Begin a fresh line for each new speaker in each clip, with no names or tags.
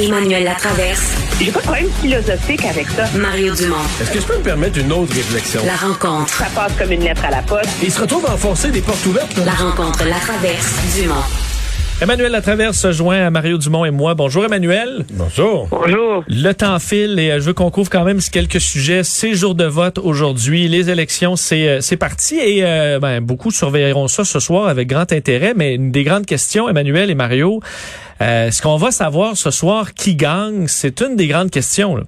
Emmanuel Latraverse.
J'ai pas de problème philosophique avec ça.
Mario Dumont.
Est-ce que je peux me permettre une autre réflexion?
La rencontre.
Ça passe comme une lettre à la poste.
Il se retrouve à enfoncer des portes ouvertes. Là.
La rencontre Latraverse. Dumont.
Emmanuel Latraverse se joint à Mario Dumont et moi. Bonjour Emmanuel.
Bonjour.
Bonjour.
Le temps file et euh, je veux qu'on couvre quand même quelques sujets. C'est jour de vote aujourd'hui. Les élections, c'est euh, c'est parti et euh, ben, beaucoup surveilleront ça ce soir avec grand intérêt. Mais une des grandes questions, Emmanuel et Mario, euh, est-ce qu'on va savoir ce soir qui gagne? C'est une des grandes questions. Là.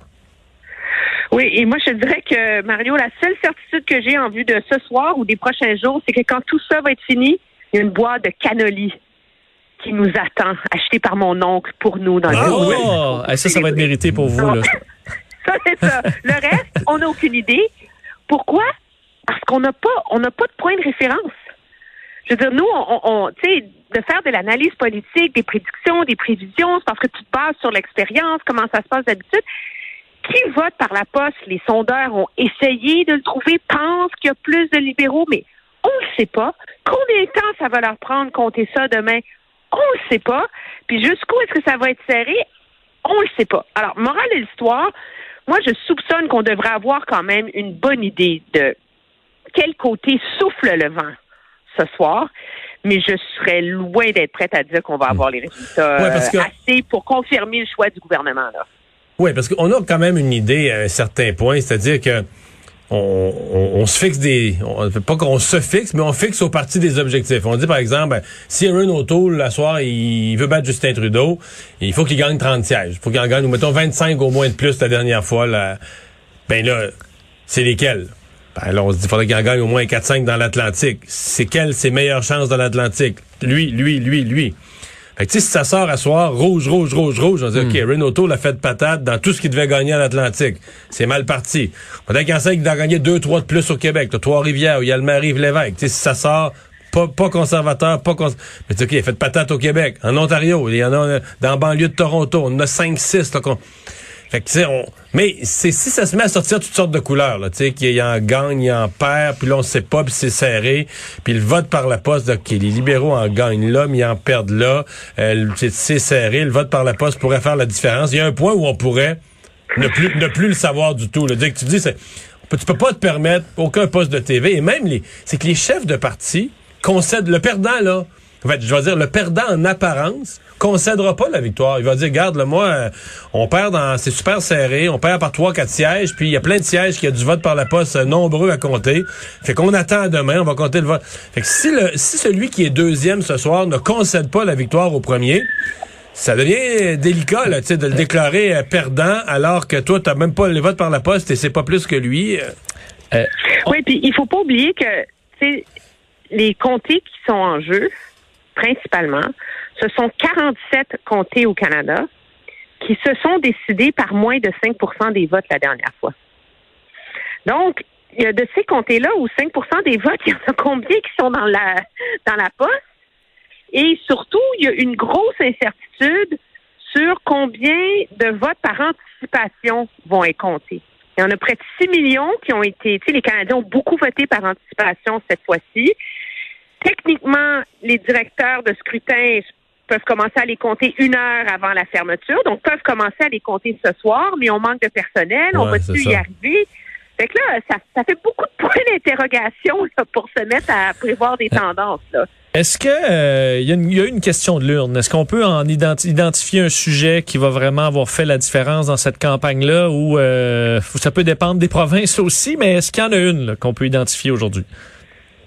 Oui, et moi je dirais que Mario, la seule certitude que j'ai en vue de ce soir ou des prochains jours, c'est que quand tout ça va être fini, il y a une boîte de cannoli qui nous attend, achetée par mon oncle pour nous dans le
Ah?
Oh! Eh, ça, ça va être mérité pour vous. Là.
Ça, c'est ça. Le reste, on n'a aucune idée. Pourquoi? Parce qu'on n'a pas, on n'a pas de point de référence. Je veux dire, nous, on, on tu sais, de faire de l'analyse politique, des prédictions, des prévisions, c'est parce que tu te bases sur l'expérience, comment ça se passe d'habitude. Qui vote par la poste? Les sondeurs ont essayé de le trouver, pensent qu'il y a plus de libéraux, mais on ne sait pas. Combien de temps ça va leur prendre compter ça demain? On ne sait pas. Puis jusqu'où est-ce que ça va être serré? On ne sait pas. Alors, morale de l'histoire, moi, je soupçonne qu'on devrait avoir quand même une bonne idée de quel côté souffle le vent ce soir, mais je serais loin d'être prête à dire qu'on va avoir les résultats
Ouais, que-
euh, assez pour confirmer le choix du gouvernement. Là.
Oui, parce qu'on a quand même une idée à un certain point, c'est-à-dire que on, on- on se fixe des, on, pas qu'on se fixe, mais on fixe au parti des objectifs. On dit par exemple, ben, si Aaron O'Toole, la soir, il veut battre Justin Trudeau, il faut qu'il gagne 30 sièges. Il faut qu'il en gagne, ou mettons 25 au moins de plus la dernière fois. Là. Ben là, c'est lesquels? Ben là, on se dit, faudrait qu'il en gagne au moins 4-5 dans l'Atlantique. C'est quelles ses meilleures chances dans l'Atlantique? Lui, lui, lui, lui. Fait que, tu sais, si ça sort à soir, rouge, rouge, rouge, rouge, on dit, OK, Renault l'a fait de patate dans tout ce qu'il devait gagner à l'Atlantique. C'est mal parti. Peut-être qu'il sait qu'il doit gagner deux, trois de plus au Québec. T'as Trois-Rivières, où il y a le Marie-Lévesque. Tu sais, si ça sort, pas, pas conservateur, pas cons... Mais tu sais, OK, il a fait de patate au Québec. En Ontario, il y en a euh, dans la banlieue de Toronto. On en a cinq, six, là, qu'on- fait que, on... Mais c'est si ça se met à sortir toutes sortes de couleurs, là, tu sais, qu'il y en gagne, il en perd, puis là, on sait pas, puis c'est serré, puis le vote par la poste, OK, les libéraux en gagnent là, mais ils en perdent là, euh, c'est serré, le vote par la poste pourrait faire la différence. Il y a un point où on pourrait ne plus, ne plus le savoir du tout. Là. Dès que tu dis, c'est, tu peux pas te permettre aucun poste de TV, et même les, c'est que les chefs de parti concèdent, le perdant, là, en fait, je vais dire, le perdant en apparence concédera pas la victoire. Il va dire, garde, là, moi, euh, on perd dans, c'est super serré, on perd par trois, quatre sièges, puis il y a plein de sièges qui a du vote par la poste euh, nombreux à compter. Fait qu'on attend demain, on va compter le vote. Fait que si le, si celui qui est deuxième ce soir ne concède pas la victoire au premier, ça devient délicat, là, tu sais, de le déclarer euh, perdant, alors que toi, t'as même pas le vote par la poste et c'est pas plus que lui. euh.
Oui, puis il faut pas oublier que tu sais, les comtés qui sont en jeu, principalement, ce sont 47 comtés au Canada qui se sont décidés par moins de 5% des votes la dernière fois. Donc, il y a de ces comtés-là où 5% des votes, il y en a combien qui sont dans la dans la poste? Et surtout, il y a une grosse incertitude sur combien de votes par anticipation vont être comptés. Il y en a près de 6 millions qui ont été, tu sais, les Canadiens ont beaucoup voté par anticipation cette fois-ci. Techniquement, les directeurs de scrutin peuvent commencer à les compter une heure avant la fermeture, donc peuvent commencer à les compter ce soir, mais on manque de personnel, on va-tu
c'est
y arriver? Fait que là, ça, ça fait beaucoup de points d'interrogation pour se mettre à prévoir des tendances. Là.
Est-ce que euh, il y, a une- il y a une question de l'urne? Est-ce qu'on peut en identi- identifier un sujet qui va vraiment avoir fait la différence dans cette campagne-là ou euh, ça peut dépendre des provinces aussi, mais est-ce qu'il y en a une là, qu'on peut identifier aujourd'hui?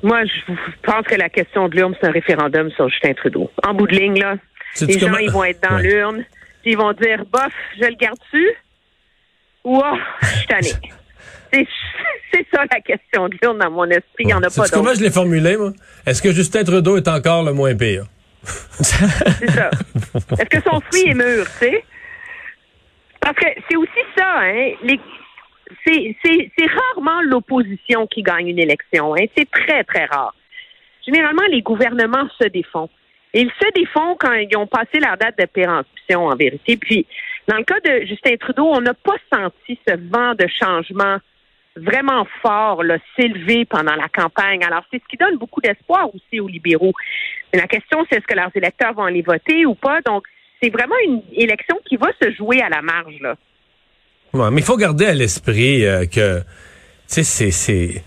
Moi, je pense que la question de l'urne, c'est un référendum sur Justin Trudeau. En bout de ligne, là, les gens,
comment-
ils vont être dans
Ouais.
l'urne, puis ils vont dire, bof, je le garde-tu? Ou, oh, je suis tanné. C'est ça la question de l'urne dans mon esprit. Il n'y en a pas
Sais-tu comment
d'autre.
je l'ai formulé, moi? Est-ce que Justin Trudeau est encore le moins pire?
C'est ça. Est-ce que son fruit est mûr, tu sais? Parce que c'est aussi ça, hein. Les, c'est, rarement l'opposition qui gagne une élection, hein. C'est très, très rare. Généralement, les gouvernements se défont. Ils se défont quand ils ont passé leur date de péremption, en vérité. Puis, dans le cas de Justin Trudeau, on n'a pas senti ce vent de changement vraiment fort s'élever pendant la campagne. Alors, c'est ce qui donne beaucoup d'espoir aussi aux libéraux. La question, c'est est-ce que leurs électeurs vont aller voter ou pas? Donc, c'est vraiment une élection qui va se jouer à la marge.
Mais il faut garder à l'esprit euh, que, tu c'est,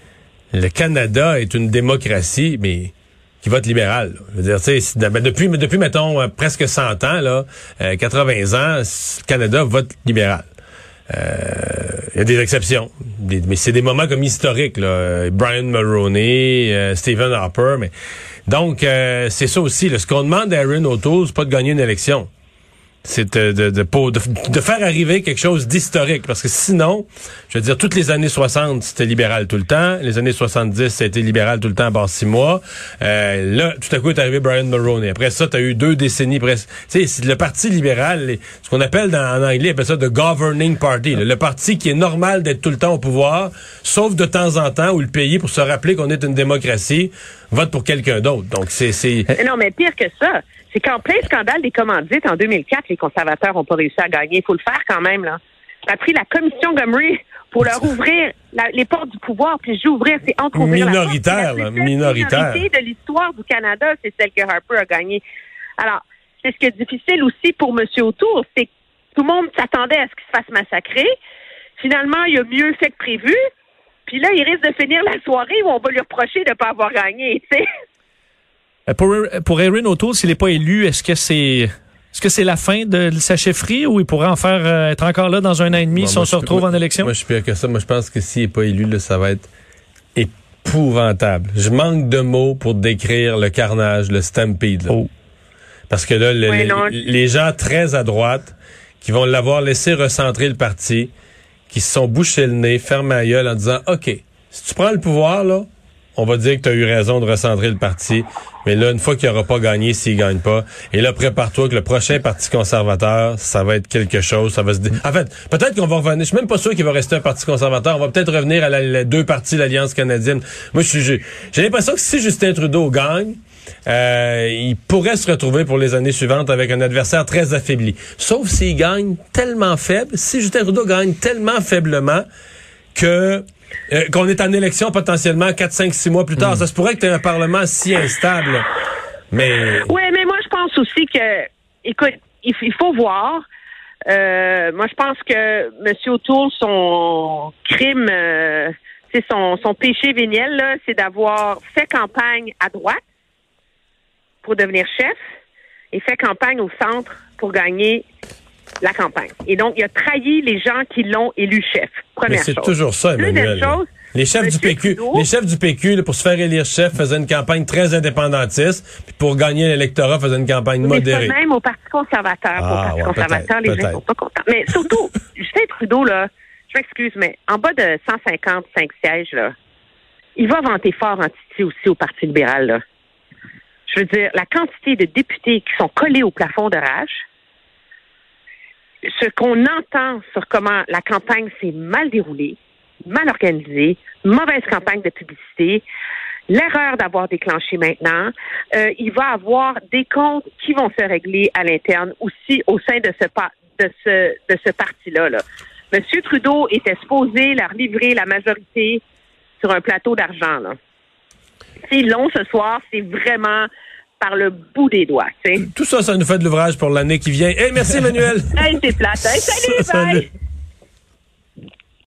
le Canada est une démocratie, mais qui vote libéral. Je veux dire, tu sais, ben, depuis, depuis, mettons, euh, presque 100 ans, là, 80 ans, le Canada vote libéral. Il y a des exceptions, mais c'est des moments comme historiques. Là. Brian Mulroney, Stephen Harper, mais donc c'est ça aussi. Là. Ce qu'on demande à Aaron O'Toole, c'est pas de gagner une élection c'est de, de, de, faire arriver quelque chose d'historique. Parce que sinon, je veux dire, toutes les années 60, c'était libéral tout le temps. Les années 70, ça a été libéral tout le temps bord six mois. Euh, là, tout à coup est arrivé Brian Mulroney. Après ça, tu as eu deux décennies presque. Tu sais, le Parti libéral, ce qu'on appelle dans, en anglais, appelle ça the governing party. le parti qui est normal d'être tout le temps au pouvoir, sauf de temps en temps où le pays, pour se rappeler qu'on est une démocratie, vote pour quelqu'un d'autre. Donc, c'est...
Non, mais pire que ça c'est qu'en plein scandale des commandites, en 2004, les conservateurs n'ont pas réussi à gagner. Il faut le faire quand même, là. Ça a pris la commission Gomery pour leur ouvrir les portes du pouvoir, puis j'ouvrir, c'est entre
minoritaire, la, minoritaire.
de l'histoire du Canada, c'est celle que Harper a gagnée. Alors, c'est ce qui est difficile aussi pour M. Autour, c'est que tout le monde s'attendait à ce qu'il se fasse massacrer. Finalement, il a mieux fait que prévu. Puis là, il risque de finir la soirée où on va lui reprocher de ne pas avoir gagné, tu sais.
Euh, pour, pour Erin O'Toole, s'il n'est pas élu, est-ce que c'est est-ce que c'est la fin de sa chefferie ou il pourrait en faire euh, être encore là dans un an et demi si on se retrouve en élection?
Moi, je suis pire que ça. Moi, je pense que s'il n'est pas élu, là, ça va être épouvantable. Je manque de mots pour décrire le carnage, le stampede. Oh. Parce que là, les, gens très à droite qui vont l'avoir laissé recentrer le parti, qui se sont bouchés le nez, fermés la gueule en disant, OK, si tu prends le pouvoir, là, on va dire que tu as eu raison de recentrer le parti. Mais là, une fois qu'il n'aura pas gagné, s'il gagne pas, et là, prépare-toi que le prochain Parti conservateur, ça va être quelque chose. Ça va se... En fait, peut-être qu'on va revenir. Je suis même pas sûr qu'il va rester un Parti conservateur. On va peut-être revenir à la, deux partis l'Alliance canadienne. Moi, j'ai l'impression que si Justin Trudeau gagne, euh, il pourrait se retrouver pour les années suivantes avec un adversaire très affaibli. Sauf s'il gagne tellement faible, si Justin Trudeau gagne tellement faiblement que euh, qu'on est en élection potentiellement 4, 5, 6 mois plus tard. Hmm. Ça se pourrait que tu aies un Parlement si instable. Mais.
Oui, mais moi, je pense aussi que, écoute, il, faut voir. Euh, moi, je pense que M. O'Toole, son crime, euh, c'est son, son péché véniel, c'est d'avoir fait campagne à droite pour devenir chef et fait campagne au centre pour gagner la campagne. Et donc, il a trahi les gens qui l'ont élu chef. Première
Mais c'est toujours ça, Emmanuel. Chose, les chefs du PQ, les chefs du PQ, pour se faire élire chef, faisaient une campagne très indépendantiste, puis pour gagner l'électorat, faisaient une campagne modérée.
Mais même au Parti conservateur, au ah, Parti conservateur, les gens sont pas contents. Mais surtout, Justin Trudeau, là, je m'excuse, mais en bas de 155 sièges, là, il va vanter fort en Titi aussi au Parti libéral, là. Je veux dire, la quantité de députés qui sont collés au plafond de rage, ce qu'on entend sur comment la campagne s'est mal déroulée, mal organisée, mauvaise campagne de publicité, l'erreur d'avoir déclenché maintenant, euh, il va avoir des comptes qui vont se régler à l'interne aussi au sein de ce de ce de ce parti-là. Là. Monsieur Trudeau était supposé leur livrer la majorité sur un plateau d'argent. C'est long ce soir, c'est vraiment par le bout des doigts.
Tout ça, ça nous fait de l'ouvrage pour l'année qui vient. Hey, merci Emmanuel.
hey, c'est plate. salut, bye.